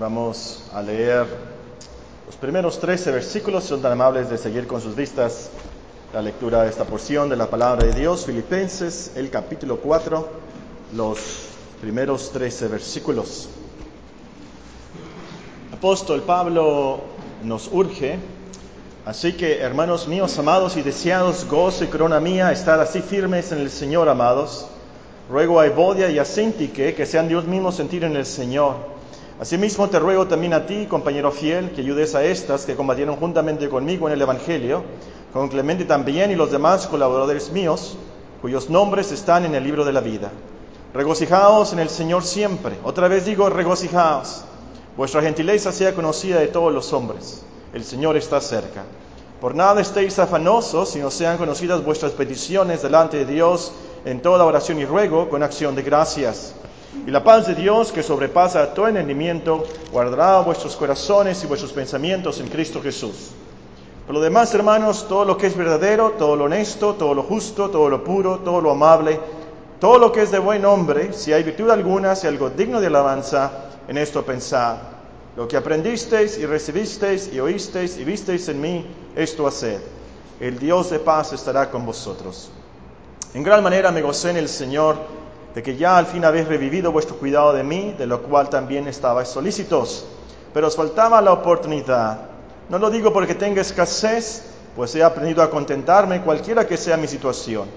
Vamos a leer los primeros 13 versículos. Son tan amables de seguir con sus vistas la lectura de esta porción de la palabra de Dios. Filipenses, el capítulo 4, los primeros 13 versículos. Apóstol Pablo nos urge. Así que, hermanos míos, amados y deseados, gozo y corona mía, estad así firmes en el Señor, amados. Ruego a Evodia y a Sintique que sean Dios mismo sentir en el Señor. Asimismo te ruego también a ti, compañero fiel, que ayudes a estas que combatieron juntamente conmigo en el Evangelio, con Clemente también y los demás colaboradores míos, cuyos nombres están en el libro de la vida. Regocijaos en el Señor siempre. Otra vez digo, regocijaos. Vuestra gentileza sea conocida de todos los hombres. El Señor está cerca. Por nada estéis afanosos, sino sean conocidas vuestras peticiones delante de Dios en toda oración y ruego con acción de gracias. Y la paz de Dios, que sobrepasa todo entendimiento, guardará vuestros corazones y vuestros pensamientos en Cristo Jesús. Por lo demás, hermanos, todo lo que es verdadero, todo lo honesto, todo lo justo, todo lo puro, todo lo amable, todo lo que es de buen nombre, si hay virtud alguna, si algo digno de alabanza, en esto pensad. Lo que aprendisteis y recibisteis y oísteis y visteis en mí, esto haced. El Dios de paz estará con vosotros. En gran manera me gocé en el Señor de que ya al fin habéis revivido vuestro cuidado de mí, de lo cual también estabais solícitos. Pero os faltaba la oportunidad. No lo digo porque tenga escasez, pues he aprendido a contentarme cualquiera que sea mi situación.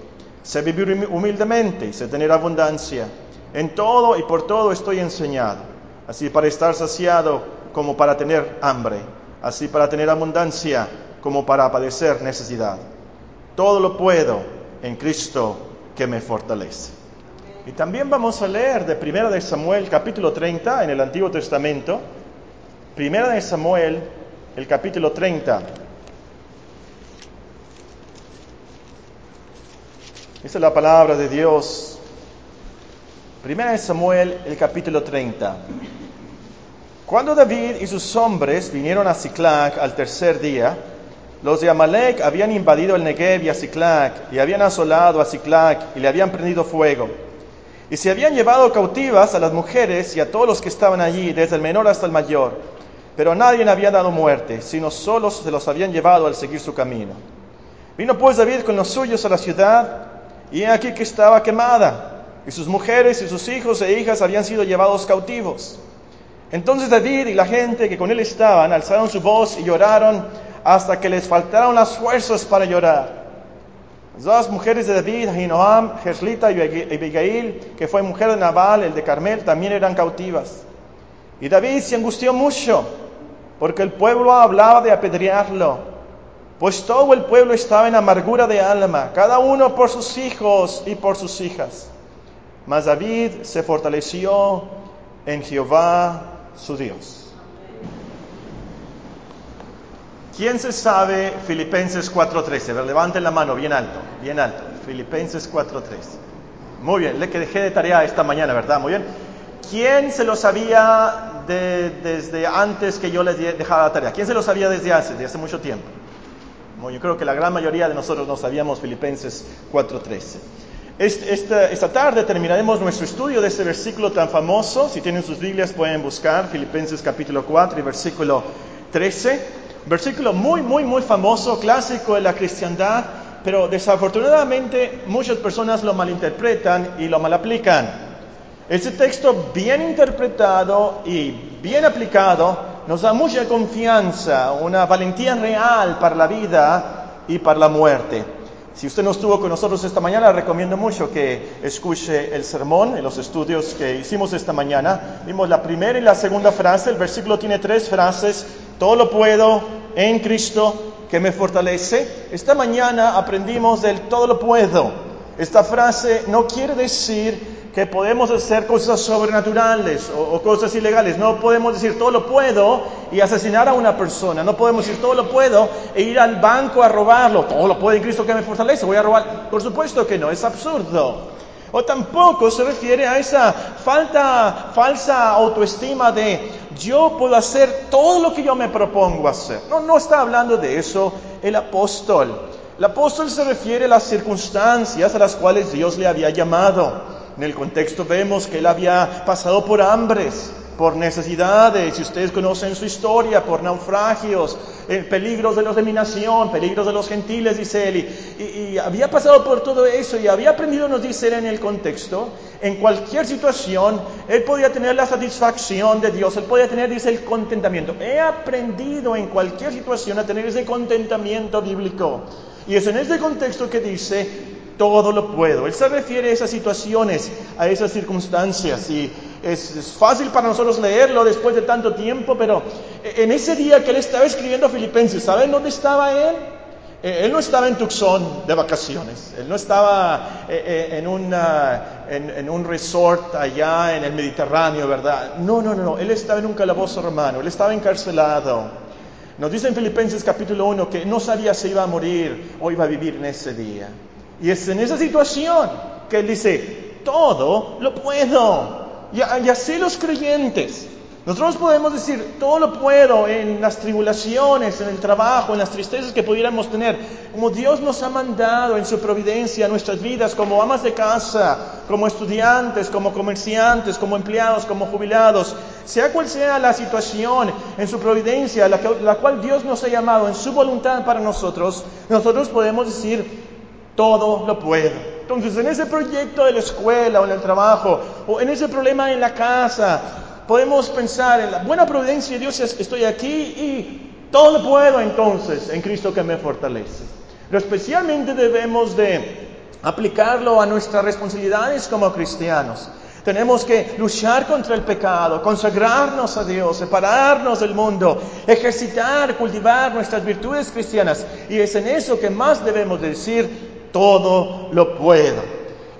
Sé vivir humildemente y sé tener abundancia. En todo y por todo estoy enseñado, así para estar saciado como para tener hambre, así para tener abundancia como para padecer necesidad. Todo lo puedo en Cristo que me fortalece. Y también vamos a leer de Primera de Samuel capítulo 30 en el Antiguo Testamento. Primera de Samuel, el capítulo 30. Esa es la palabra de Dios. Primera de Samuel, el capítulo 30. Cuando David y sus hombres vinieron a Ciclac al tercer día, los de Amalek habían invadido el Negev y a Ciclac, y habían asolado a Ciclac, y le habían prendido fuego. Y se habían llevado cautivas a las mujeres y a todos los que estaban allí, desde el menor hasta el mayor. Pero a nadie había dado muerte, sino solo se los habían llevado al seguir su camino. Vino pues David con los suyos a la ciudad, y aquí que estaba quemada, y sus mujeres y sus hijos e hijas habían sido llevados cautivos. Entonces David y la gente que con él estaban alzaron su voz y lloraron hasta que les faltaron las fuerzas para llorar. Dos mujeres de David, Ahinoam, Jeslita y Abigail, que fue mujer de Nabal, el de Carmel, también eran cautivas. Y David se angustió mucho, porque el pueblo hablaba de apedrearlo, pues todo el pueblo estaba en amargura de alma, cada uno por sus hijos y por sus hijas. Mas David se fortaleció en Jehová su Dios. ¿Quién se sabe Filipenses 4.13? Levanten la mano bien alto, bien alto. Filipenses 4.13. Muy bien, le dejé de tarea esta mañana, ¿verdad? Muy bien. ¿Quién se lo sabía desde antes que yo les dejara la tarea? ¿Quién se lo sabía desde hace, desde hace mucho tiempo? yo creo que la gran mayoría de nosotros no sabíamos Filipenses 4.13. Esta, esta, tarde terminaremos nuestro estudio de este versículo tan famoso. Si tienen sus Biblias pueden buscar Filipenses capítulo 4 y versículo 13 versículo muy, muy, muy famoso, clásico de la cristiandad, pero desafortunadamente muchas personas lo malinterpretan y lo malaplican. Este texto bien interpretado y bien aplicado nos da mucha confianza, una valentía real para la vida y para la muerte. Si usted no estuvo con nosotros esta mañana, recomiendo mucho que escuche el sermón en los estudios que hicimos esta mañana. Vimos la primera y la segunda frase, el versículo tiene tres frases, todo lo puedo en Cristo que me fortalece. Esta mañana aprendimos del todo lo puedo. Esta frase no quiere decir que podemos hacer cosas sobrenaturales o, cosas ilegales. No podemos decir todo lo puedo y asesinar a una persona. No podemos decir todo lo puedo e ir al banco a robarlo. Todo lo puedo en Cristo que me fortalece. Voy a robar. Por supuesto que no, es absurdo. O tampoco se refiere a esa falta, falsa autoestima de yo puedo hacer todo lo que yo me propongo hacer. No, no está hablando de eso el apóstol. El apóstol se refiere a las circunstancias a las cuales Dios le había llamado. En el contexto vemos que él había pasado por hambres, por necesidades, si ustedes conocen su historia, por naufragios, eh, peligros de los de mi nación, peligros de los gentiles, dice él, y, había pasado por todo eso y había aprendido, nos dice él en el contexto, en cualquier situación, él podía tener la satisfacción de Dios, él podía tener, dice, el contentamiento. He aprendido en cualquier situación a tener ese contentamiento bíblico. Y es en este contexto que dice, todo lo puedo. Él se refiere a esas situaciones, a esas circunstancias. Y es, fácil para nosotros leerlo después de tanto tiempo, pero en ese día que él estaba escribiendo a Filipenses, ¿saben dónde estaba él? Eh, él no estaba en Tucson de vacaciones, él no estaba eh, eh, en, una, en, un resort allá en el Mediterráneo, ¿verdad? No, no, no, él estaba en un calabozo romano, él estaba encarcelado. Nos dice en Filipenses capítulo 1 que no sabía si iba a morir o iba a vivir en ese día. Y es en esa situación que él dice, todo lo puedo. Y, así los creyentes. Nosotros podemos decir, todo lo puedo en las tribulaciones, en el trabajo, en las tristezas que pudiéramos tener, como Dios nos ha mandado en su providencia nuestras vidas, como amas de casa, como estudiantes, como comerciantes, como empleados, como jubilados, sea cual sea la situación en su providencia, la, la cual Dios nos ha llamado en su voluntad para nosotros, nosotros podemos decir, todo lo puedo. Entonces, en ese proyecto de la escuela o en el trabajo, o en ese problema en la casa, podemos pensar en la buena providencia de Dios, estoy aquí y todo lo puedo entonces en Cristo que me fortalece. Pero especialmente debemos de aplicarlo a nuestras responsabilidades como cristianos. Tenemos que luchar contra el pecado, consagrarnos a Dios, separarnos del mundo, ejercitar, cultivar nuestras virtudes cristianas. Y es en eso que más debemos decir, todo lo puedo.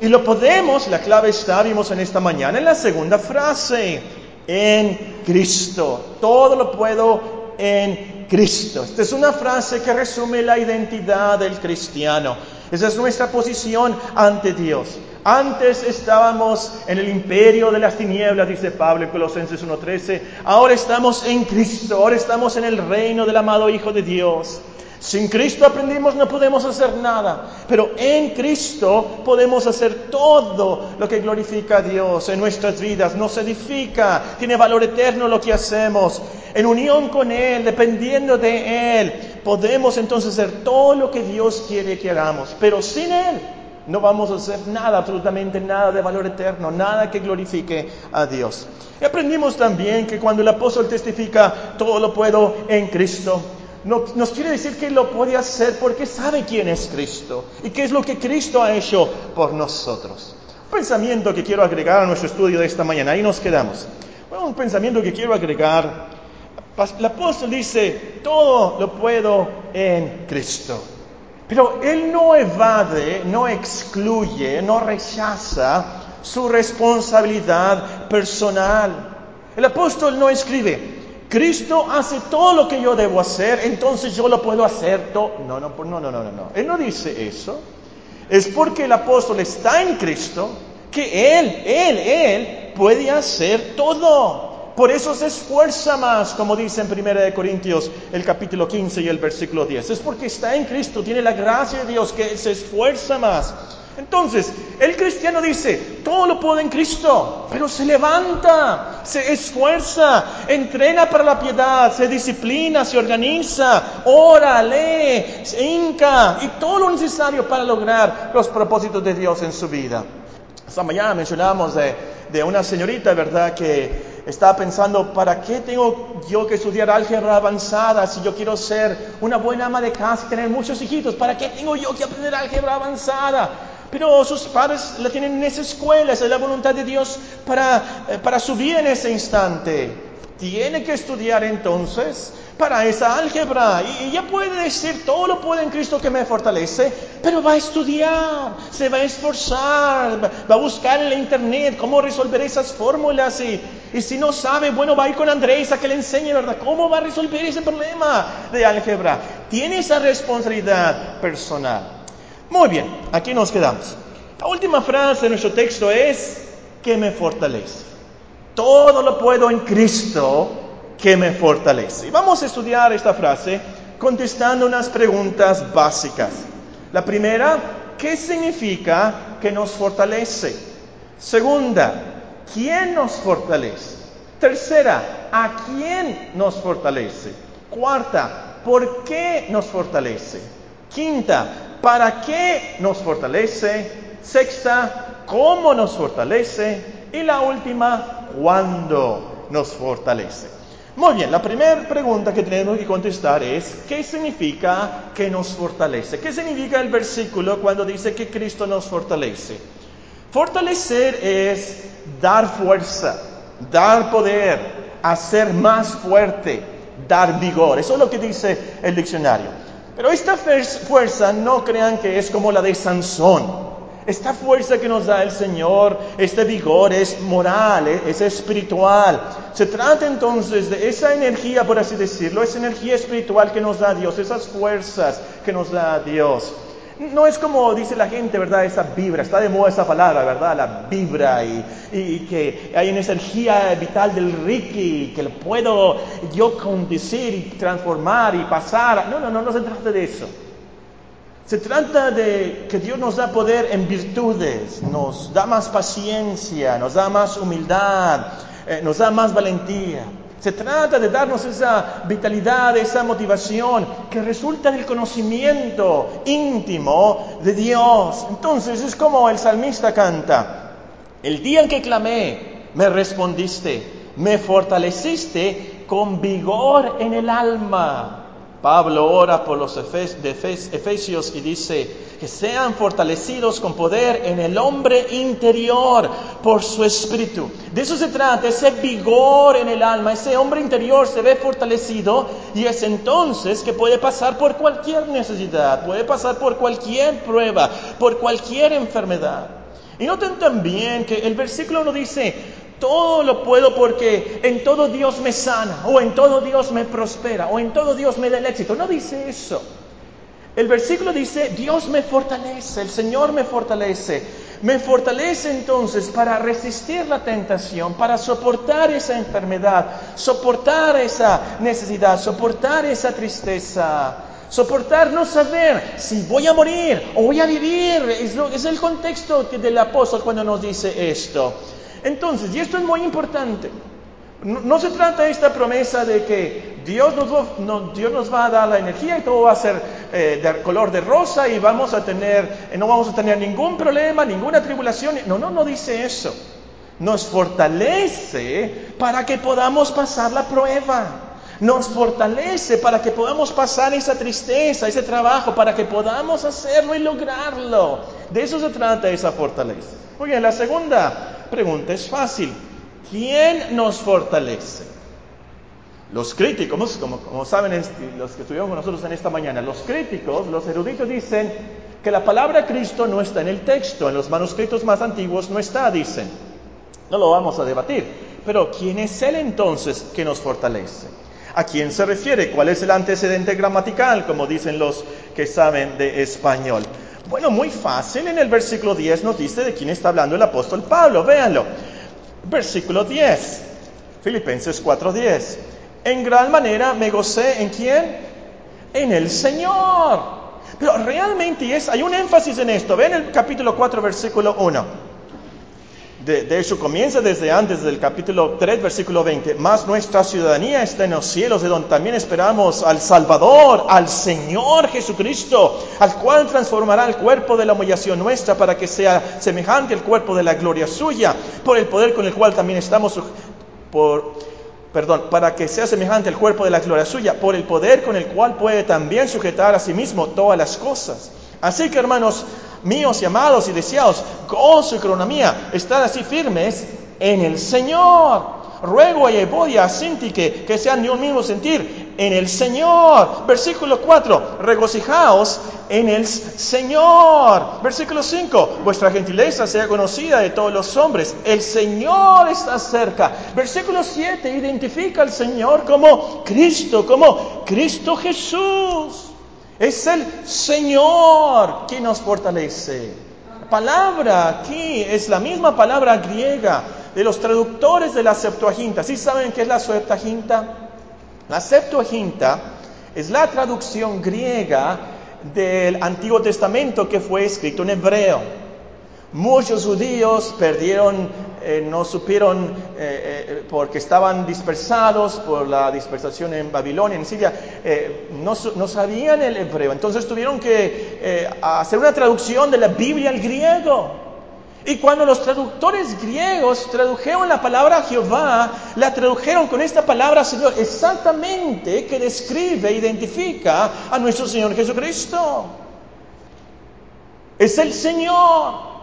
Y lo podemos, la clave está, vimos en esta mañana, en la segunda frase, en Cristo. Todo lo puedo en Cristo. Esta es una frase que resume la identidad del cristiano. Esa es nuestra posición ante Dios. Antes estábamos en el imperio de las tinieblas, dice Pablo en Colosenses 1.13. Ahora estamos en Cristo, ahora estamos en el reino del amado Hijo de Dios. Sin Cristo aprendimos no podemos hacer nada, pero en Cristo podemos hacer todo lo que glorifica a Dios en nuestras vidas, nos edifica, tiene valor eterno lo que hacemos. En unión con Él, dependiendo de Él, podemos entonces hacer todo lo que Dios quiere que hagamos, pero sin Él no vamos a hacer nada, absolutamente nada de valor eterno, nada que glorifique a Dios. Y aprendimos también que cuando el apóstol testifica, todo lo puedo en Cristo, nos quiere decir que lo puede hacer porque sabe quién es Cristo y qué es lo que Cristo ha hecho por nosotros. Un pensamiento que quiero agregar a nuestro estudio de esta mañana, ahí nos quedamos. Un pensamiento que quiero agregar. El apóstol dice, todo lo puedo en Cristo. Pero él no evade, no excluye, no rechaza su responsabilidad personal. El apóstol no escribe, Cristo hace todo lo que yo debo hacer, entonces yo lo puedo hacer todo. No, no, no, no, no, no. Él no dice eso. Es porque el apóstol está en Cristo que Él, Él, Él puede hacer todo. Por eso se esfuerza más, como dice en 1 Corintios el capítulo 15 y el versículo 10. Es porque está en Cristo, tiene la gracia de Dios que se esfuerza más. Entonces, el cristiano dice, todo lo puedo en Cristo, pero se levanta, se esfuerza, entrena para la piedad, se disciplina, se organiza, ora, lee, se hinca y todo lo necesario para lograr los propósitos de Dios en su vida. Esta mencionamos de, de una señorita, ¿verdad?, que estaba pensando, ¿para qué tengo yo que estudiar álgebra avanzada si yo quiero ser una buena ama de casa y tener muchos hijitos? ¿Para qué tengo yo que aprender álgebra avanzada? Pero sus padres la tienen en esa escuela, esa es la voluntad de Dios para, eh, para su vida en ese instante. Tiene que estudiar entonces para esa álgebra y, ya puede decir todo lo puede en Cristo que me fortalece, pero va a estudiar, se va a esforzar, va a buscar en la internet cómo resolver esas fórmulas y, y si no sabe, bueno, va a ir con Andrés a que le enseñe, ¿verdad? ¿Cómo va a resolver ese problema de álgebra? Tiene esa responsabilidad personal. Muy bien, aquí nos quedamos. La última frase de nuestro texto es, que me fortalece. Todo lo puedo en Cristo que me fortalece. Y vamos a estudiar esta frase contestando unas preguntas básicas. La primera, ¿qué significa que nos fortalece? Segunda, ¿quién nos fortalece? Tercera, ¿a quién nos fortalece? Cuarta, ¿por qué nos fortalece? Quinta, ¿para qué nos fortalece? Sexta, ¿cómo nos fortalece? Y la última, ¿cuándo nos fortalece? Muy bien, la primera pregunta que tenemos que contestar es, ¿qué significa que nos fortalece? ¿Qué significa el versículo cuando dice que Cristo nos fortalece? Fortalecer es dar fuerza, dar poder, hacer más fuerte, dar vigor. Eso es lo que dice el diccionario. Pero esta fuerza no crean que es como la de Sansón. Esta fuerza que nos da el Señor, este vigor es moral, es espiritual. Se trata entonces de esa energía, por así decirlo, esa energía espiritual que nos da Dios, esas fuerzas que nos da Dios. No es como dice la gente, ¿verdad? Esa vibra, está de moda esa palabra, ¿verdad? La vibra y, que hay una energía vital del Ricky que lo puedo yo condecir y transformar y pasar. No, no, no, no se trata de eso. Se trata de que Dios nos da poder en virtudes, nos da más paciencia, nos da más humildad, eh, nos da más valentía. Se trata de darnos esa vitalidad, esa motivación que resulta del conocimiento íntimo de Dios. Entonces es como el salmista canta, el día en que clamé, me respondiste, me fortaleciste con vigor en el alma. Pablo ora por los efesios y dice que sean fortalecidos con poder en el hombre interior por su espíritu. De eso se trata, ese vigor en el alma, ese hombre interior se ve fortalecido y es entonces que puede pasar por cualquier necesidad, puede pasar por cualquier prueba, por cualquier enfermedad. Y noten también que el versículo no dice, todo lo puedo porque en todo Dios me sana, o en todo Dios me prospera, o en todo Dios me da el éxito. No dice eso. El versículo dice, Dios me fortalece, el Señor me fortalece. Me fortalece entonces para resistir la tentación, para soportar esa enfermedad, soportar esa necesidad, soportar esa tristeza, soportar no saber si voy a morir o voy a vivir. Es, el contexto del apóstol cuando nos dice esto. Entonces, y esto es muy importante, no, se trata esta promesa de que Dios nos va a dar la energía y todo va a ser eh, de color de rosa y vamos a tener, eh, no vamos a tener ningún problema, ninguna tribulación. No, no, no dice eso. Nos fortalece para que podamos pasar la prueba. Nos fortalece para que podamos pasar esa tristeza, ese trabajo, para que podamos hacerlo y lograrlo. De eso se trata esa fortaleza. Muy bien, la segunda pregunta es fácil. ¿Quién nos fortalece? Los críticos, como, saben los que estuvieron con nosotros en esta mañana, los críticos, los eruditos dicen que la palabra Cristo no está en el texto, en los manuscritos más antiguos no está, dicen. No lo vamos a debatir. Pero ¿quién es Él entonces que nos fortalece? ¿A quién se refiere? ¿Cuál es el antecedente gramatical, como dicen los que saben de español? Bueno, muy fácil. En el versículo 10 nos dice de quién está hablando el apóstol Pablo. Véanlo. Versículo 10. Filipenses 4:10. En gran manera me gocé en quién? En el Señor. Pero realmente es, hay un énfasis en esto. Ven el capítulo 4, versículo 1. De, hecho, comienza desde antes del capítulo 3, versículo 20. Más nuestra ciudadanía está en los cielos, de donde también esperamos al Salvador, al Señor Jesucristo, al cual transformará el cuerpo de la humillación nuestra para que sea semejante al cuerpo de la gloria suya, por el poder con el cual también estamos, por, perdón, para que sea semejante al cuerpo de la gloria suya, por el poder con el cual puede también sujetar a sí mismo todas las cosas. Así que, hermanos, míos y amados y deseados, gozo y cronomía, estar así firmes en el Señor. Ruego a Sinti que, que sean de un mismo sentir en el Señor. Versículo 4, regocijaos en el Señor. Versículo 5, vuestra gentileza sea conocida de todos los hombres. El Señor está cerca. Versículo 7, identifica al Señor como Cristo, como Cristo Jesús. Es el Señor quien nos fortalece. La palabra aquí es la misma palabra griega de los traductores de la Septuaginta. ¿Sí saben qué es la Septuaginta? La Septuaginta es la traducción griega del Antiguo Testamento que fue escrito en hebreo. Muchos judíos perdieron, eh, no supieron, eh, eh, porque estaban dispersados por la dispersación en Babilonia, en Siria, no, no, sabían el hebreo. Entonces tuvieron que hacer una traducción de la Biblia al griego. Y cuando los traductores griegos tradujeron la palabra Jehová, la tradujeron con esta palabra Señor, exactamente que describe, identifica a nuestro Señor Jesucristo. Es el Señor.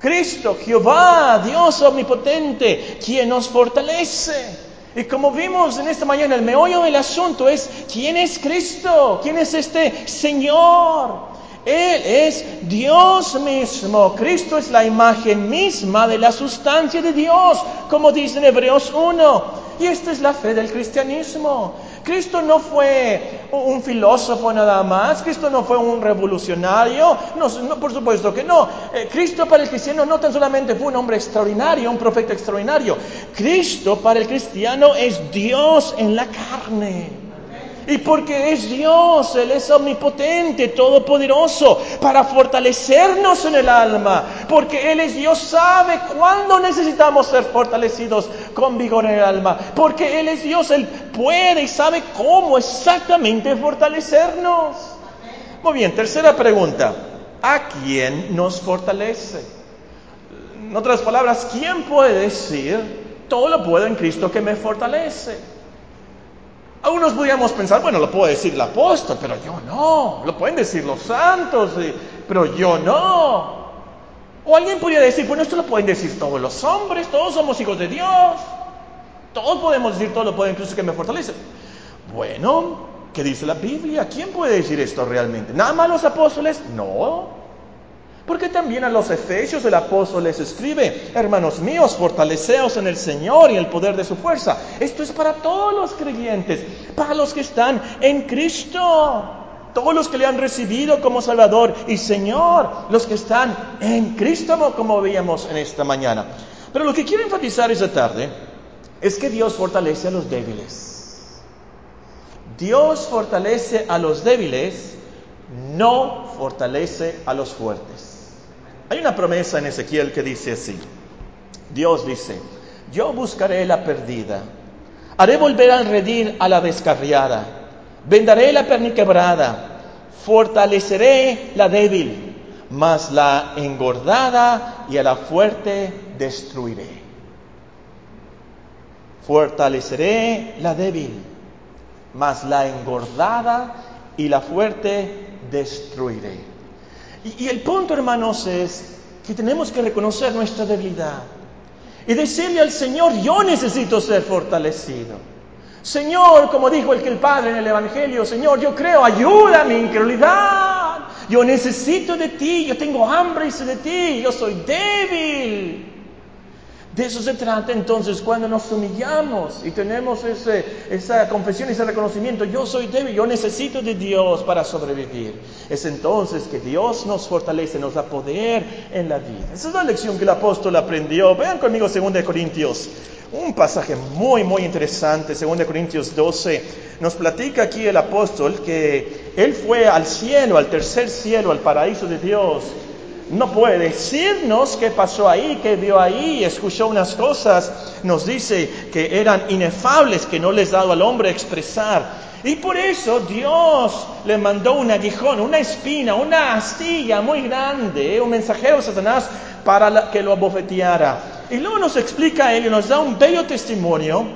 Cristo, Jehová, Dios omnipotente, quien nos fortalece. Y como vimos en esta mañana, el meollo del asunto es, ¿quién es Cristo? ¿Quién es este Señor? Él es Dios mismo. Cristo es la imagen misma de la sustancia de Dios, como dice en Hebreos 1. Y esta es la fe del cristianismo. Cristo no fue un filósofo nada más, Cristo no fue un revolucionario, no, por supuesto que no. Eh, Cristo para el cristiano no tan solamente fue un hombre extraordinario, un profeta extraordinario. Cristo para el cristiano es Dios en la carne. Y porque es Dios, Él es omnipotente, todopoderoso, para fortalecernos en el alma. Porque Él es Dios, sabe cuándo necesitamos ser fortalecidos con vigor en el alma. Porque Él es Dios, Él puede y sabe cómo exactamente fortalecernos. Muy bien, tercera pregunta. ¿A quién nos fortalece? En otras palabras, ¿quién puede decir, todo lo puedo en Cristo que me fortalece? Algunos podríamos pensar, bueno, lo puede decir el apóstol, pero yo no. Lo pueden decir los santos, pero yo no. O alguien podría decir, bueno, esto lo pueden decir todos los hombres, todos somos hijos de Dios. Todos podemos decir todo lo puede incluso que me fortalece. Bueno, ¿qué dice la Biblia? ¿Quién puede decir esto realmente? ¿Nada más los apóstoles? No. Porque también a los efesios el apóstol les escribe, hermanos míos, fortaleceos en el Señor y el poder de su fuerza. Esto es para todos los creyentes, para los que están en Cristo, todos los que le han recibido como Salvador y Señor, los que están en Cristo, como veíamos en esta mañana. Pero lo que quiero enfatizar esta tarde es que Dios fortalece a los débiles. Dios fortalece a los débiles, no fortalece a los fuertes. Hay una promesa en Ezequiel que dice así. Dios dice, yo buscaré la perdida, haré volver al redir a la descarriada, vendaré la perniquebrada, fortaleceré la débil, mas la engordada y a la fuerte destruiré. Fortaleceré la débil, mas la engordada y la fuerte destruiré. Y, el punto, hermanos, es que tenemos que reconocer nuestra debilidad y decirle al Señor, yo necesito ser fortalecido. Señor, como dijo el que el Padre en el Evangelio, Señor, yo creo, ayuda a mi incredulidad. Yo necesito de ti, yo tengo hambre y de ti, yo soy débil. De eso se trata entonces cuando nos humillamos y tenemos esa confesión, ese reconocimiento, yo soy débil, yo necesito de Dios para sobrevivir. Es entonces que Dios nos fortalece, nos da poder en la vida. Esa es la lección que el apóstol aprendió. Vean conmigo 2 Corintios, un pasaje muy, muy interesante, 2 Corintios 12. Nos platica aquí el apóstol que él fue al cielo, al tercer cielo, al paraíso de Dios no puede decirnos qué pasó ahí, qué vio ahí, escuchó unas cosas, nos dice que eran inefables, que no les daba al hombre expresar. Y por eso Dios le mandó un aguijón, una espina, una astilla muy grande, un mensajero Satanás para que lo abofeteara. Y luego nos explica él y nos da un bello testimonio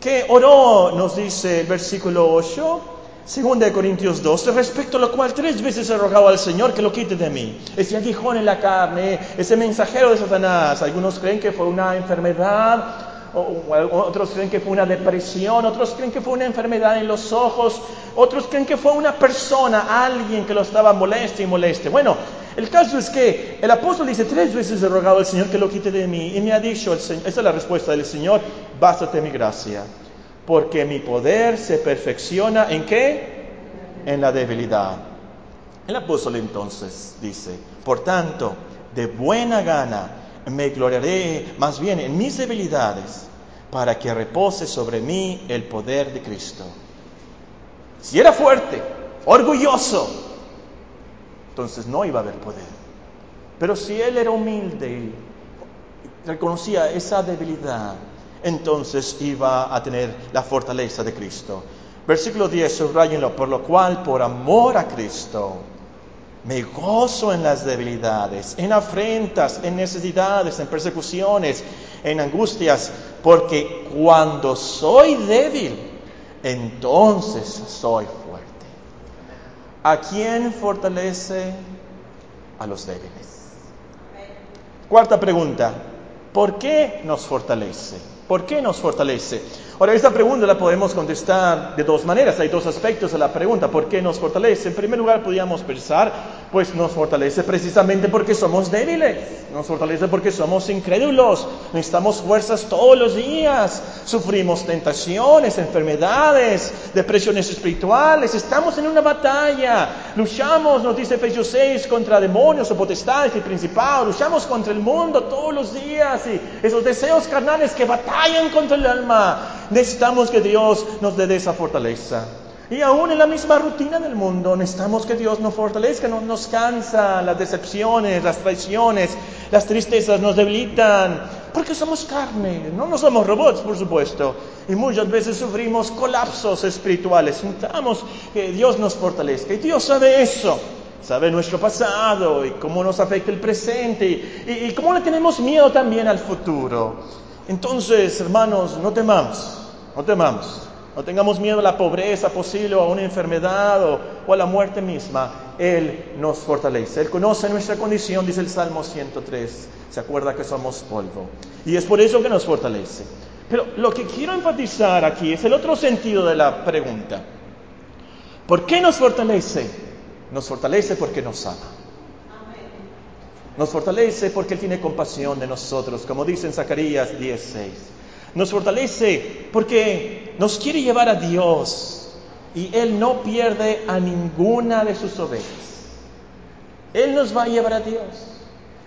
que oró, nos dice el versículo 8, Segunda de Corintios 12, respecto a lo cual tres veces he rogado al Señor que lo quite de mí. Ese aguijón en la carne, ese mensajero de Satanás. Algunos creen que fue una enfermedad, otros creen que fue una depresión, otros creen que fue una enfermedad en los ojos, otros creen que fue una persona, alguien que lo estaba moleste y moleste. Bueno, el caso es que el apóstol dice, tres veces he rogado al Señor que lo quite de mí. Y me ha dicho, el Señor, esa es la respuesta del Señor, bástate mi gracia porque mi poder se perfecciona en qué? En la debilidad. El apóstol entonces dice, por tanto, de buena gana me gloriaré más bien en mis debilidades para que repose sobre mí el poder de Cristo. Si era fuerte, orgulloso, entonces no iba a haber poder. Pero si él era humilde y reconocía esa debilidad, entonces iba a tener la fortaleza de Cristo. Versículo 10, subrayenlo, por lo cual, por amor a Cristo, me gozo en las debilidades, en afrentas, en necesidades, en persecuciones, en angustias, porque cuando soy débil, entonces soy fuerte. ¿A quién fortalece? A los débiles. Cuarta pregunta, ¿por qué nos fortalece? ¿Por qué nos fortalece? Ahora, esta pregunta la podemos contestar de dos maneras. Hay dos aspectos a la pregunta. ¿Por qué nos fortalece? En primer lugar, podríamos pensar, pues nos fortalece precisamente porque somos débiles. Nos fortalece porque somos incrédulos. Necesitamos fuerzas todos los días. Sufrimos tentaciones, enfermedades, depresiones espirituales. Estamos en una batalla. Luchamos, nos dice Efesios 6, contra demonios o potestades y principados. Luchamos contra el mundo todos los días. Y esos deseos carnales que batallan contra el alma. Necesitamos que Dios nos dé esa fortaleza. Y aún en la misma rutina del mundo necesitamos que Dios nos fortalezca, no nos cansa las decepciones, las traiciones, las tristezas nos debilitan, porque somos carne, no, no somos robots, por supuesto. Y muchas veces sufrimos colapsos espirituales. Necesitamos que Dios nos fortalezca. Y Dios sabe eso, sabe nuestro pasado y cómo nos afecta el presente y, y cómo le tenemos miedo también al futuro. Entonces, hermanos, no temamos, no temamos, no tengamos miedo a la pobreza posible o a una enfermedad o, a la muerte misma. Él nos fortalece. Él conoce nuestra condición, dice el Salmo 103. Se acuerda que somos polvo. Y es por eso que nos fortalece. Pero lo que quiero enfatizar aquí es el otro sentido de la pregunta. ¿Por qué nos fortalece? Nos fortalece porque nos ama. Nos fortalece porque Él tiene compasión de nosotros, como dice en Zacarías 10:6. Nos fortalece porque nos quiere llevar a Dios y Él no pierde a ninguna de sus ovejas. Él nos va a llevar a Dios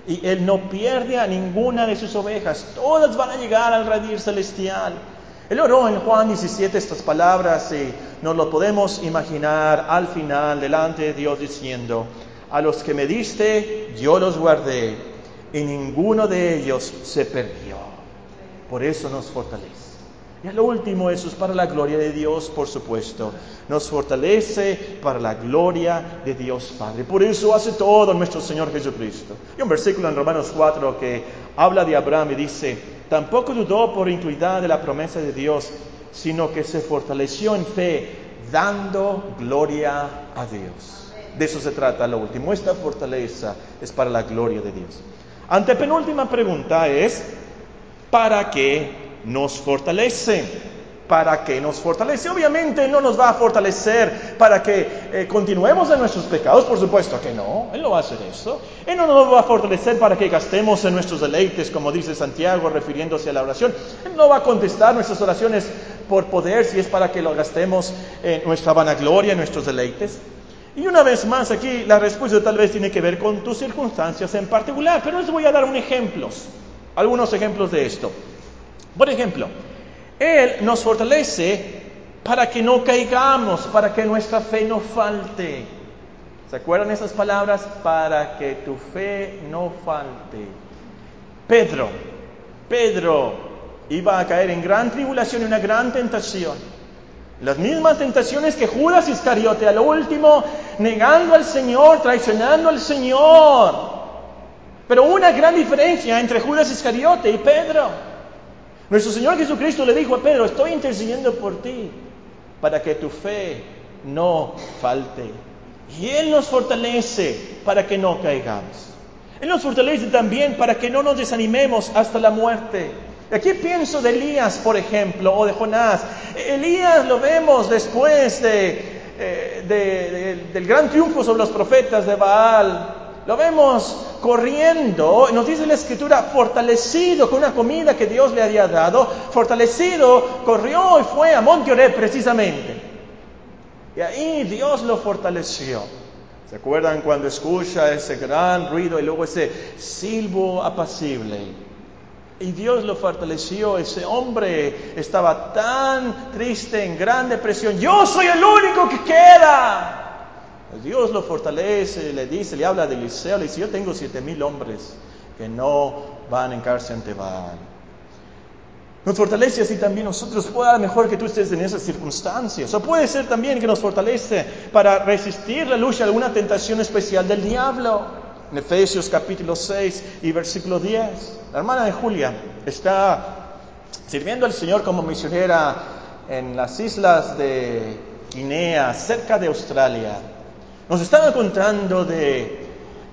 y Él no pierde a ninguna de sus ovejas. Todas van a llegar al redil celestial. Él oró en Juan 17 estas palabras y nos lo podemos imaginar al final delante de Dios diciendo, a los que me diste, yo los guardé, y ninguno de ellos se perdió. Por eso nos fortalece. Y lo último, eso es para la gloria de Dios, por supuesto. Nos fortalece para la gloria de Dios Padre. Por eso hace todo nuestro Señor Jesucristo. Y un versículo en Romanos 4 que habla de Abraham y dice, tampoco dudó por incluidad de la promesa de Dios, sino que se fortaleció en fe, dando gloria a Dios. De eso se trata lo último. Esta fortaleza es para la gloria de Dios. Antepenúltima pregunta es, ¿para qué nos fortalece? ¿Para qué nos fortalece? Obviamente no nos va a fortalecer para que eh, continuemos en nuestros pecados, por supuesto que no. Él no va a hacer eso. Él no nos va a fortalecer para que gastemos en nuestros deleites, como dice Santiago, refiriéndose a la oración. Él no va a contestar nuestras oraciones por poder si es para que lo gastemos en nuestra vanagloria, en nuestros deleites. Y una vez más aquí la respuesta tal vez tiene que ver con tus circunstancias en particular, pero les voy a dar un ejemplos, algunos ejemplos de esto. Por ejemplo, Él nos fortalece para que no caigamos, para que nuestra fe no falte. ¿Se acuerdan esas palabras? Para que tu fe no falte. Pedro, Pedro iba a caer en gran tribulación y una gran tentación. Las mismas tentaciones que Judas Iscariote, a lo último, negando al Señor, traicionando al Señor. Pero una gran diferencia entre Judas Iscariote y Pedro. Nuestro Señor Jesucristo le dijo a Pedro, estoy intercediendo por ti para que tu fe no falte. Y Él nos fortalece para que no caigamos. Él nos fortalece también para que no nos desanimemos hasta la muerte. Aquí pienso de Elías, por ejemplo, o de Jonás. Elías lo vemos después eh, del gran triunfo sobre los profetas de Baal. Lo vemos corriendo, nos dice la escritura, fortalecido con una comida que Dios le había dado, fortalecido, corrió y fue a Monte precisamente. Y ahí Dios lo fortaleció. ¿Se acuerdan cuando escucha ese gran ruido y luego ese silbo apacible? Y Dios lo fortaleció. Ese hombre estaba tan triste, en gran depresión. Yo soy el único que queda. Dios lo fortalece, le dice, le habla de Eliseo, le dice, yo tengo siete mil hombres que no van en cárcel ante Baal. Nos fortalece así también nosotros. Puede ser mejor que tú estés en esas circunstancias. O puede ser también que nos fortalece para resistir la lucha de alguna tentación especial del diablo. En Efesios capítulo 6 y versículo 10. La hermana de Julia está sirviendo al Señor como misionera en las islas de Guinea, cerca de Australia. Nos estaba contando de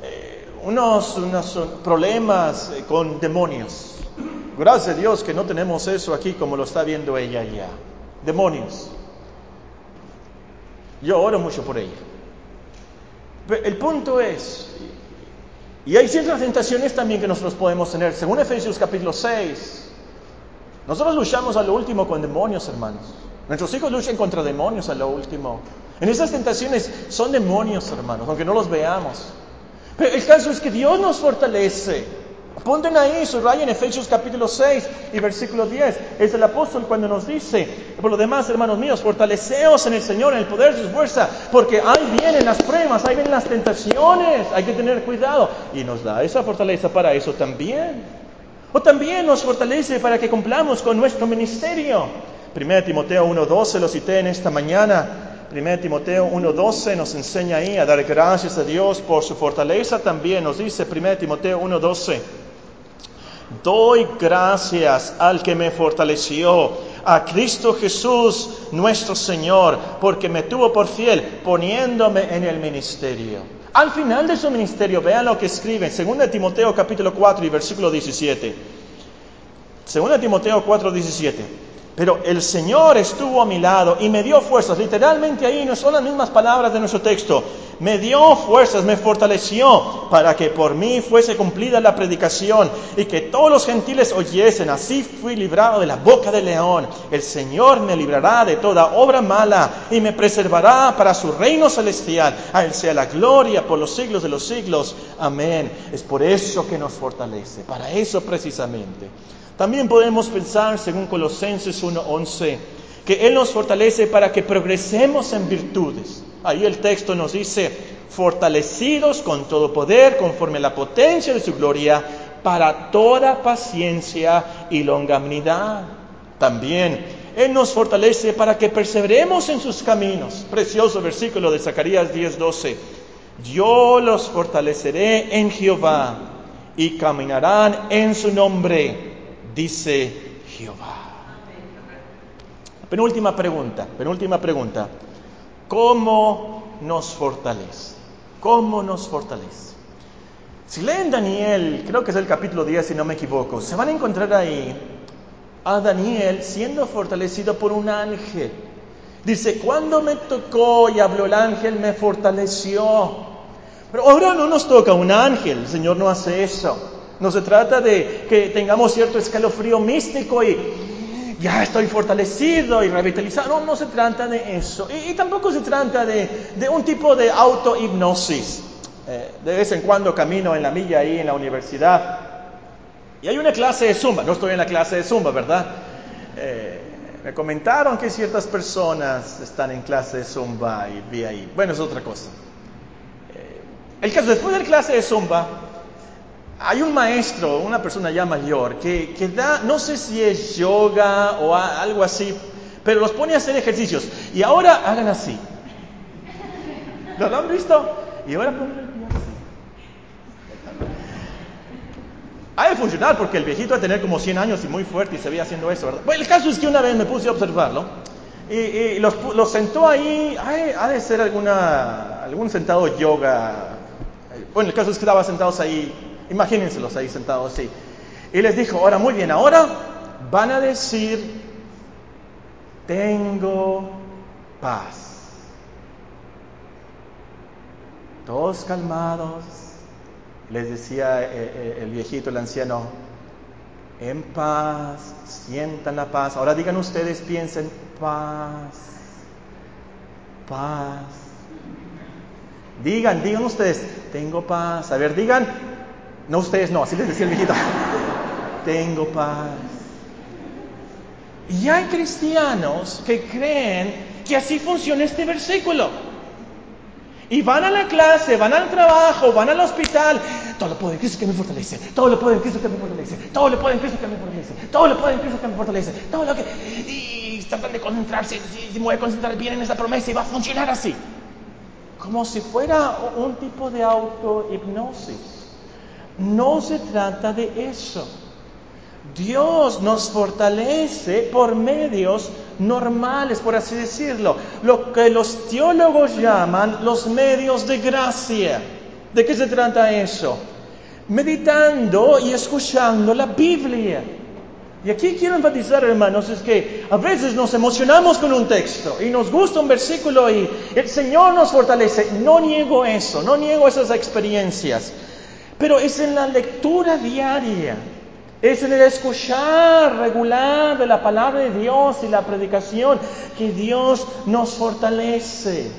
eh, unos, unos problemas con demonios. Gracias a Dios que no tenemos eso aquí como lo está viendo ella allá. Demonios. Yo oro mucho por ella. Pero el punto es, y hay ciertas tentaciones también que nosotros podemos tener. Según Efesios capítulo 6, nosotros luchamos a lo último con demonios, hermanos. Nuestros hijos luchan contra demonios a lo último. En esas tentaciones son demonios, hermanos, aunque no los veamos. Pero el caso es que Dios nos fortalece. Apunten ahí, subrayen Efesios capítulo 6 y versículo 10. Es el apóstol cuando nos dice, por lo demás, hermanos míos, fortaleceos en el Señor, en el poder de su fuerza, porque ahí vienen las pruebas, ahí vienen las tentaciones, hay que tener cuidado. Y nos da esa fortaleza para eso también. O también nos fortalece para que cumplamos con nuestro ministerio. 1 Timoteo 1.12 lo cité en esta mañana. 1 Timoteo 1.12 nos enseña ahí a dar gracias a Dios por su fortaleza. También nos dice 1 Timoteo 1.12. Doy gracias al que me fortaleció, a Cristo Jesús nuestro Señor, porque me tuvo por fiel poniéndome en el ministerio. Al final de su ministerio, vean lo que escribe, 2 Timoteo capítulo 4 y versículo 17. 2 Timoteo 4, 17. Pero el Señor estuvo a mi lado y me dio fuerzas. Literalmente ahí no son las mismas palabras de nuestro texto. Me dio fuerzas, me fortaleció para que por mí fuese cumplida la predicación y que todos los gentiles oyesen. Así fui librado de la boca del león. El Señor me librará de toda obra mala y me preservará para su reino celestial. A Él sea la gloria por los siglos de los siglos. Amén. Es por eso que nos fortalece, para eso precisamente. También podemos pensar, según Colosenses 1.11, que Él nos fortalece para que progresemos en virtudes. Ahí el texto nos dice, fortalecidos con todo poder, conforme a la potencia de su gloria, para toda paciencia y longanimidad. También Él nos fortalece para que perseveremos en sus caminos. Precioso versículo de Zacarías 10:12. Yo los fortaleceré en Jehová y caminarán en su nombre dice Jehová. Penúltima pregunta, penúltima pregunta. ¿Cómo nos fortalece? ¿Cómo nos fortalece? Si leen Daniel, creo que es el capítulo 10 si no me equivoco, se van a encontrar ahí a Daniel siendo fortalecido por un ángel. Dice, cuando me tocó y habló el ángel, me fortaleció. Pero ahora no nos toca un ángel, el Señor no hace eso. No se trata de que tengamos cierto escalofrío místico y ya estoy fortalecido y revitalizado. No, no se trata de eso. Y, tampoco se trata de, un tipo de autohipnosis. Eh, de vez en cuando camino en la milla ahí en la universidad y hay una clase de zumba. No estoy en la clase de zumba, ¿verdad? Eh, me comentaron que ciertas personas están en clase de zumba y vi ahí. Bueno, es otra cosa. Eh, el caso, después de la clase de zumba, hay un maestro, una persona ya mayor, que, da, no sé si es yoga o algo así, pero los pone a hacer ejercicios. Y ahora hagan así. ¿Lo han visto? Y ahora ponen el pie así. Ha de funcionar porque el viejito va a tener como 100 años y muy fuerte y se veía haciendo eso, ¿verdad? Bueno, el caso es que una vez me puse a observarlo y, los, sentó ahí, ha de ser alguna, algún sentado yoga. Bueno, el caso es que estaban sentados ahí Imagínenselos ahí sentados así. Y les dijo, ahora muy bien, ahora van a decir, tengo paz. Todos calmados, les decía eh, eh, el viejito, el anciano, en paz, sientan la paz. Ahora digan ustedes, piensen, paz, paz. Digan, digan ustedes, tengo paz. A ver, digan, no ustedes no, así les decía el viejito. Tengo paz. Y hay cristianos que creen que así funciona este versículo. Y van a la clase, van al trabajo, van al hospital. Todo lo puedo en Cristo que me fortalece. Todo lo puedo en Cristo que me fortalece. Todo lo puedo en Cristo que me fortalece. Todo lo puedo en Cristo que me fortalece. Todo lo que... Y tratan de concentrarse. Y me voy a concentrar bien en esa promesa y va a funcionar así. Como si fuera un tipo de autohipnosis. No se trata de eso. Dios nos fortalece por medios normales, por así decirlo, lo que los teólogos llaman los medios de gracia. ¿De qué se trata eso? Meditando y escuchando la Biblia. Y aquí quiero enfatizar, hermanos, es que a veces nos emocionamos con un texto y nos gusta un versículo y el Señor nos fortalece. No niego eso, no niego esas experiencias, pero es en la lectura diaria es en el escuchar regular de la palabra de Dios y la predicación que Dios nos fortalece.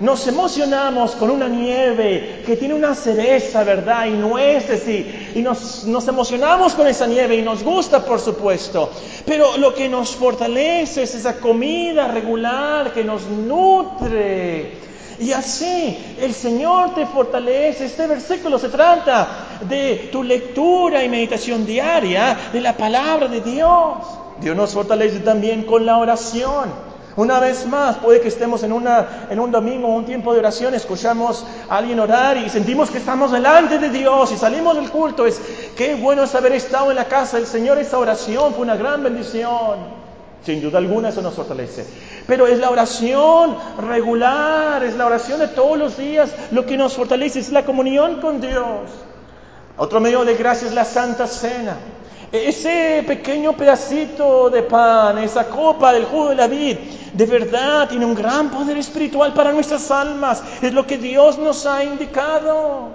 Nos emocionamos con una nieve que tiene una cereza, ¿verdad? Y nueces y, y nos, nos emocionamos con esa nieve y nos gusta, por supuesto. Pero lo que nos fortalece es esa comida regular que nos nutre y así el Señor te fortalece. Este versículo se trata de tu lectura y meditación diaria de la palabra de Dios. Dios nos fortalece también con la oración. Una vez más, puede que estemos en, una, en un domingo o un tiempo de oración, escuchamos a alguien orar y sentimos que estamos delante de Dios y salimos del culto. Es qué bueno es haber estado en la casa del Señor. Esa oración fue una gran bendición. Sin duda alguna eso nos fortalece. Pero es la oración regular, es la oración de todos los días lo que nos fortalece, es la comunión con Dios. Otro medio de gracia es la Santa Cena. Ese pequeño pedacito de pan, esa copa del jugo de la vid, de verdad tiene un gran poder espiritual para nuestras almas. Es lo que Dios nos ha indicado.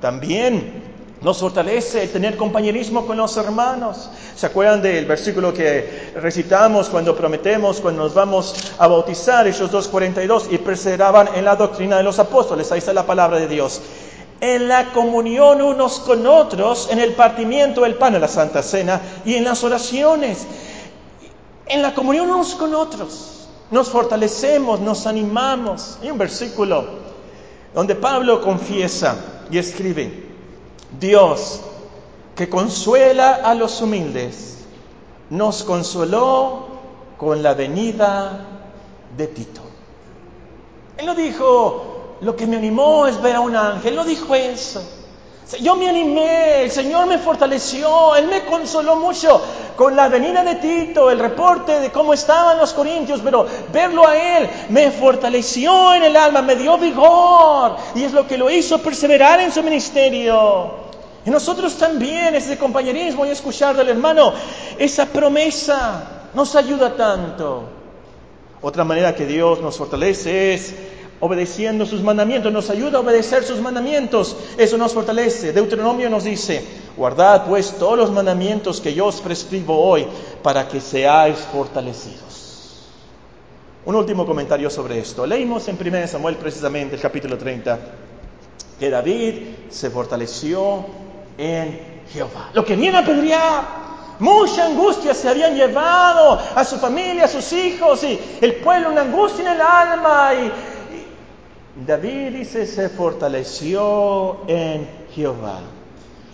También nos fortalece tener compañerismo con los hermanos. ¿Se acuerdan del versículo que recitamos cuando prometemos, cuando nos vamos a bautizar, Hechos 2.42, y perseveraban en la doctrina de los apóstoles? Ahí está la palabra de Dios. En la comunión unos con otros, en el partimiento del pan, en la Santa Cena, y en las oraciones. En la comunión unos con otros. Nos fortalecemos, nos animamos. Hay un versículo donde Pablo confiesa y escribe, Dios, que consuela a los humildes, nos consoló con la venida de Tito. Él no dijo, lo que me animó es ver a un ángel, no dijo eso. Yo me animé, el Señor me fortaleció, Él me consoló mucho con la venida de Tito, el reporte de cómo estaban los corintios, pero verlo a Él me fortaleció en el alma, me dio vigor y es lo que lo hizo perseverar en su ministerio. Y nosotros también, ese compañerismo y escuchar del hermano, esa promesa nos ayuda tanto. Otra manera que Dios nos fortalece es obedeciendo sus mandamientos, nos ayuda a obedecer sus mandamientos, eso nos fortalece. Deuteronomio nos dice, guardad pues todos los mandamientos que yo os prescribo hoy para que seáis fortalecidos. Un último comentario sobre esto. Leímos en 1 Samuel precisamente el capítulo 30 que David se fortaleció en Jehová. Lo querían apedrear. Mucha angustia se habían llevado a su familia, a sus hijos y el pueblo, una angustia en el alma. David dice, se fortaleció en Jehová.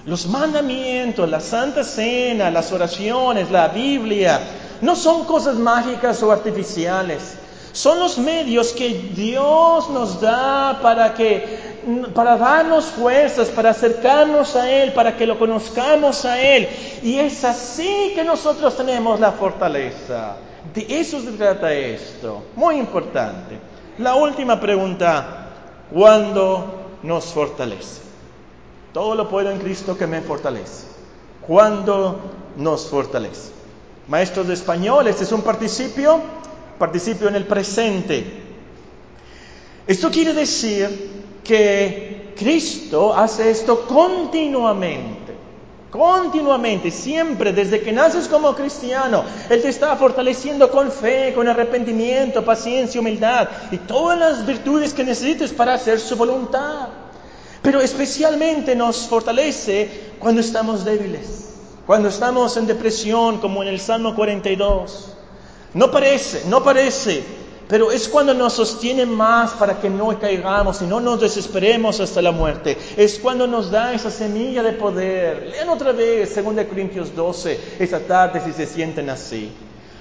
Los mandamientos, la Santa Cena, las oraciones, la Biblia, no son cosas mágicas o artificiales. Son los medios que Dios nos da para que para darnos fuerzas, para acercarnos a Él, para que lo conozcamos a Él. Y es así que nosotros tenemos la fortaleza. De eso se trata esto. Muy importante. La última pregunta, ¿cuándo nos fortalece? Todo lo puedo en Cristo que me fortalece. ¿Cuándo nos fortalece? Maestros de español, este es un participio, participio en el presente. Esto quiere decir que Cristo hace esto continuamente, continuamente, siempre, desde que naces como cristiano, Él te está fortaleciendo con fe, con arrepentimiento, paciencia, humildad y todas las virtudes que necesites para hacer su voluntad. Pero especialmente nos fortalece cuando estamos débiles, cuando estamos en depresión, como en el Salmo 42. No parece, no parece pero es cuando nos sostiene más para que no caigamos y no nos desesperemos hasta la muerte. Es cuando nos da esa semilla de poder. Lean otra vez 2 Corintios 12 esta tarde si se sienten así.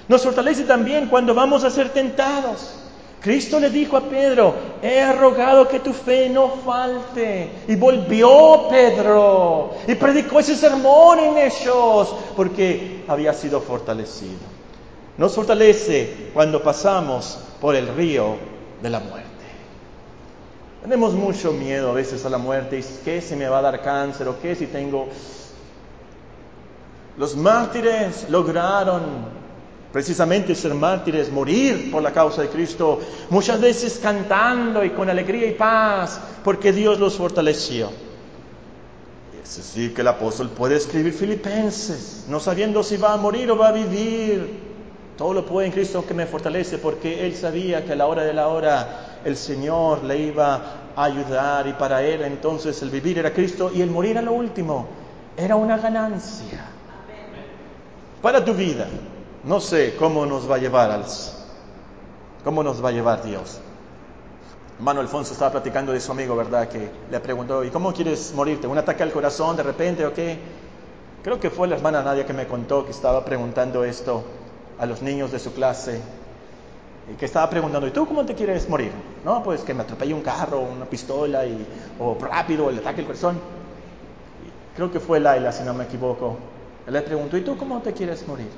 Nos fortalece también cuando vamos a ser tentados. Cristo le dijo a Pedro, he rogado que tu fe no falte. Y volvió Pedro y predicó ese sermón en ellos porque había sido fortalecido. Nos fortalece cuando pasamos por el río de la muerte. Tenemos mucho miedo a veces a la muerte. ¿Y qué si me va a dar cáncer? ¿O qué si tengo... Los mártires lograron precisamente ser mártires, morir por la causa de Cristo, muchas veces cantando y con alegría y paz, porque Dios los fortaleció. Es decir, que el apóstol puede escribir Filipenses, no sabiendo si va a morir o va a vivir. Todo lo puede en Cristo que me fortalece, porque él sabía que a la hora de la hora el Señor le iba a ayudar y para él entonces el vivir era Cristo y el morir a lo último era una ganancia para tu vida. No sé cómo nos va a llevar, al, cómo nos va a llevar Dios. Hermano Alfonso estaba platicando de su amigo, ¿verdad? Que le preguntó, ¿y cómo quieres morirte? ¿Un ataque al corazón de repente o qué? Creo que fue la hermana Nadia que me contó que estaba preguntando esto a los niños de su clase y que estaba preguntando, ¿y tú cómo te quieres morir? No, pues que me atropelle un carro, una pistola, y, o rápido, el ataque al corazón. Creo que fue Laila, si no me equivoco. Le preguntó, ¿y tú cómo te quieres morir?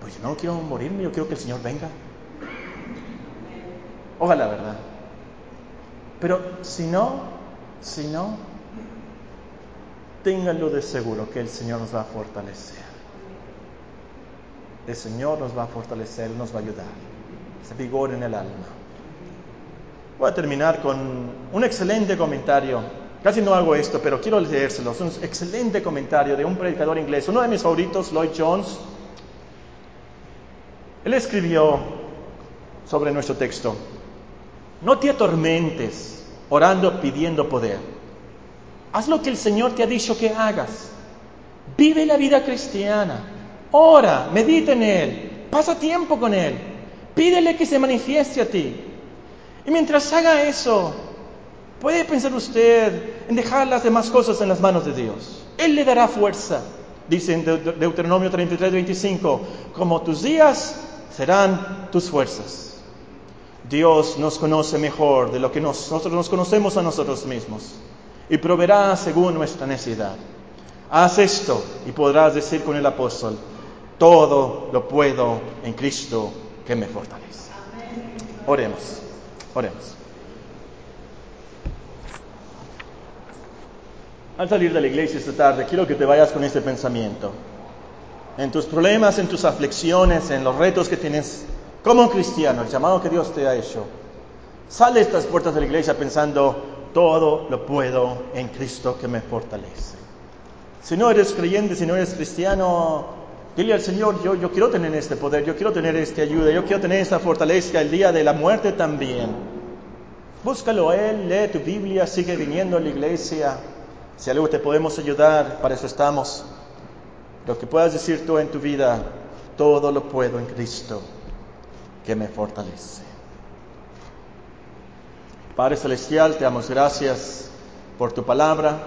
Pues yo no quiero morirme, yo quiero que el Señor venga. Ojalá, ¿verdad? Pero si no, si no, ténganlo de seguro que el Señor nos va a fortalecer. El Señor nos va a fortalecer, nos va a ayudar. Ese vigor en el alma. Voy a terminar con un excelente comentario Casi no hago esto, pero quiero leérselo. Es un excelente comentario de un predicador inglés, uno de mis favoritos, Lloyd Jones. Él escribió sobre nuestro texto, no te atormentes orando pidiendo poder. Haz lo que el Señor te ha dicho que hagas. Vive la vida cristiana. Ora, medita en Él. Pasa tiempo con Él. Pídele que se manifieste a ti. Y mientras haga eso, ¿Puede pensar usted en dejar las demás cosas en las manos de Dios? Él le dará fuerza. Dice en Deuteronomio 33, 25, como tus días serán tus fuerzas. Dios nos conoce mejor de lo que nosotros nos conocemos a nosotros mismos y proveerá según nuestra necesidad. Haz esto y podrás decir con el apóstol, todo lo puedo en Cristo que me fortalece. Oremos, oremos. Al salir de la iglesia esta tarde, quiero que te vayas con este pensamiento. En tus problemas, en tus aflicciones, en los retos que tienes como cristiano, el llamado que Dios te ha hecho, sale de estas puertas de la iglesia pensando, todo lo puedo en Cristo que me fortalece. Si no eres creyente, si no eres cristiano, dile al Señor, yo, quiero tener este poder, yo quiero tener esta ayuda, yo quiero tener esta fortaleza el día de la muerte también. Búscalo a Él, lee tu Biblia, sigue viniendo a la iglesia. Si algo te podemos ayudar, para eso estamos. Lo que puedas decir tú en tu vida, todo lo puedo en Cristo que me fortalece. Padre Celestial, te damos gracias por tu palabra.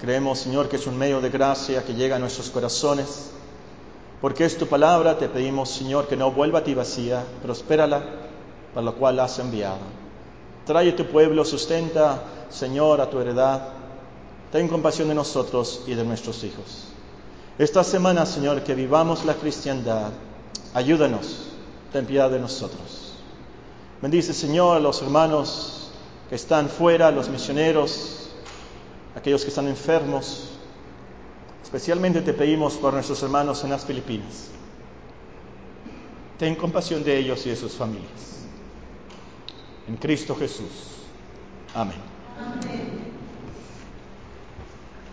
Creemos, Señor, que es un medio de gracia que llega a nuestros corazones. Porque es tu palabra, te pedimos, Señor, que no vuelva a ti vacía, prospérala, para lo cual la has enviado. Trae tu pueblo, sustenta, Señor, a tu heredad ten compasión de nosotros y de nuestros hijos. Esta semana, Señor, que vivamos la cristiandad, ayúdanos, ten piedad de nosotros. Bendice, Señor, a los hermanos que están fuera, los misioneros, aquellos que están enfermos. Especialmente te pedimos por nuestros hermanos en las Filipinas. Ten compasión de ellos y de sus familias. En Cristo Jesús. Amén. Amén.